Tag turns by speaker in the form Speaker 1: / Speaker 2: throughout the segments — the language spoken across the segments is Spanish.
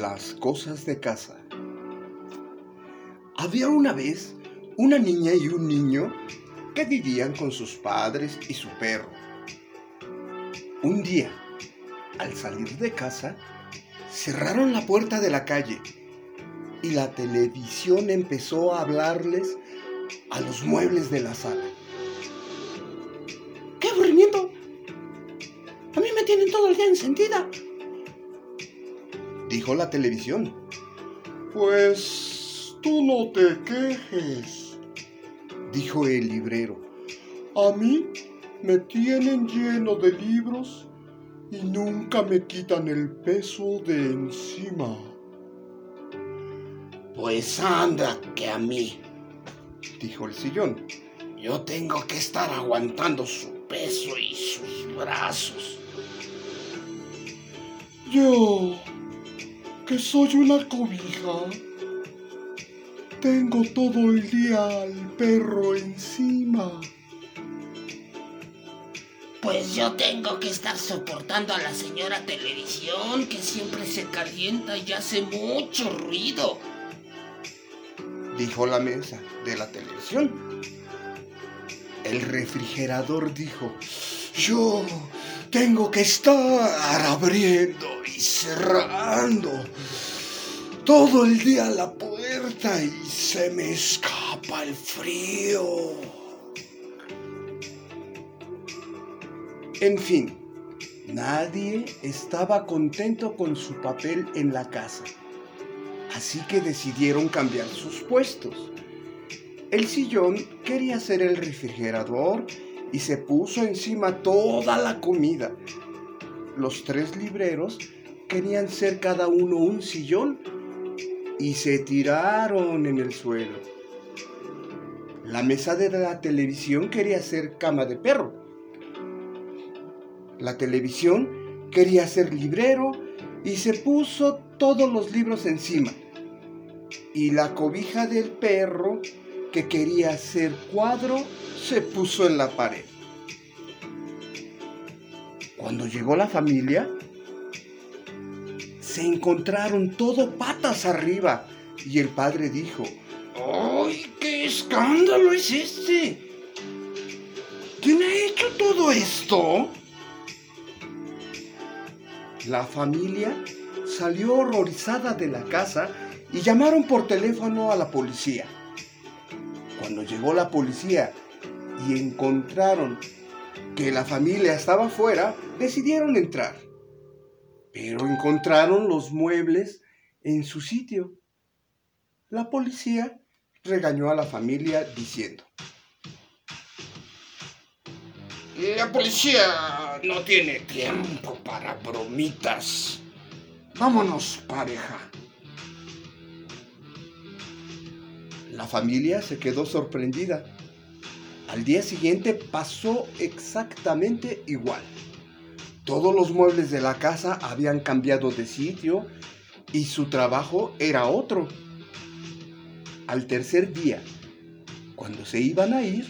Speaker 1: Las cosas de casa. Había una vez una niña y un niño que vivían con sus padres y su perro. Un día, al salir de casa, cerraron la puerta de la calle y la televisión empezó a hablarles a los muebles de la sala.
Speaker 2: ¡Qué aburrimiento! A mí me tienen todo el día encendida.
Speaker 1: Dijo la televisión.
Speaker 3: Pues tú no te quejes,
Speaker 1: dijo el librero.
Speaker 3: A mí me tienen lleno de libros y nunca me quitan el peso de encima.
Speaker 4: Pues anda que a mí,
Speaker 1: dijo el sillón.
Speaker 4: Yo tengo que estar aguantando su peso y sus brazos.
Speaker 3: Yo, que soy una cobija, tengo todo el día al perro encima.
Speaker 4: Pues yo tengo que estar soportando a la señora televisión que siempre se calienta y hace mucho ruido.
Speaker 1: Dijo la mesa de la televisión. El refrigerador dijo, yo tengo que estar abriendo y cerrando todo el día la puerta y se me escapa el frío. En fin, nadie estaba contento con su papel en la casa, así que decidieron cambiar sus puestos. El sillón quería ser el refrigerador y se puso encima toda la comida. Los tres libreros querían ser cada uno un sillón y se tiraron en el suelo. La mesa de la televisión quería ser cama de perro la televisión, quería ser librero y se puso todos los libros encima. Y la cobija del perro, que quería ser cuadro, se puso en la pared. Cuando llegó la familia, se encontraron todo patas arriba y el padre dijo, ¡ay, qué escándalo es este! ¿Quién ha hecho todo esto? La familia salió horrorizada de la casa y llamaron por teléfono a la policía. Cuando llegó la policía y encontraron que la familia estaba fuera, decidieron entrar. Pero encontraron los muebles en su sitio. La policía regañó a la familia diciendo,
Speaker 4: la policía no tiene tiempo para bromitas. Vámonos, pareja.
Speaker 1: La familia se quedó sorprendida. Al día siguiente pasó exactamente igual. Todos los muebles de la casa habían cambiado de sitio y su trabajo era otro. Al tercer día, cuando se iban a ir,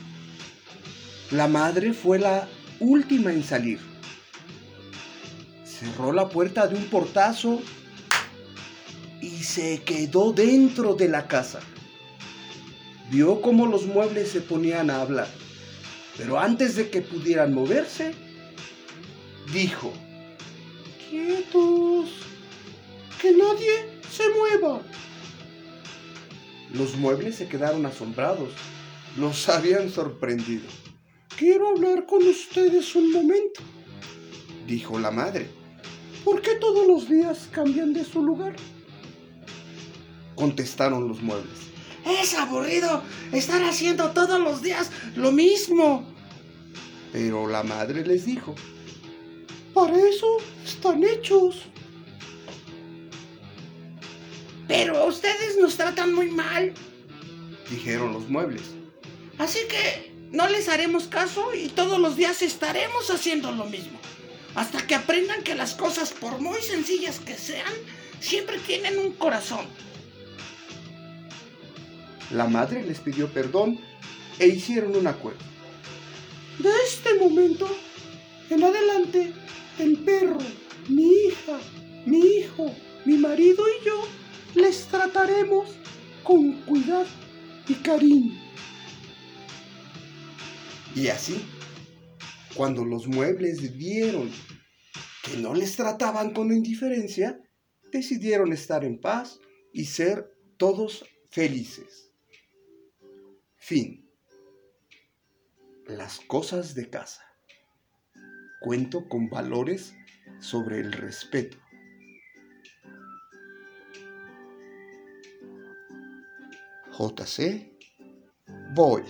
Speaker 1: la madre fue la última en salir. Cerró la puerta de un portazo y se quedó dentro de la casa. Vio cómo los muebles se ponían a hablar, pero antes de que pudieran moverse, dijo,
Speaker 2: quietos, que nadie se mueva.
Speaker 1: Los muebles se quedaron asombrados, los habían sorprendido.
Speaker 2: Quiero hablar con ustedes un momento,
Speaker 1: dijo la madre.
Speaker 2: ¿Por qué todos los días cambian de su lugar?
Speaker 1: Contestaron los muebles.
Speaker 2: Es aburrido estar haciendo todos los días lo mismo.
Speaker 1: Pero la madre les dijo,
Speaker 2: para eso están hechos. Pero ustedes nos tratan muy mal,
Speaker 1: dijeron los muebles.
Speaker 2: Así que no les haremos caso y todos los días estaremos haciendo lo mismo. Hasta que aprendan que las cosas, por muy sencillas que sean, siempre tienen un corazón.
Speaker 1: La madre les pidió perdón e hicieron un acuerdo.
Speaker 2: De este momento en adelante, el perro, mi hija, mi hijo
Speaker 1: mi marido y yo les trataremos con cuidado y cariño. Y así, cuando los muebles vieron que no les trataban con indiferencia, decidieron estar en paz y ser todos felices. Fin. Las cosas de casa. Cuento con valores sobre el respeto. JC Boyd.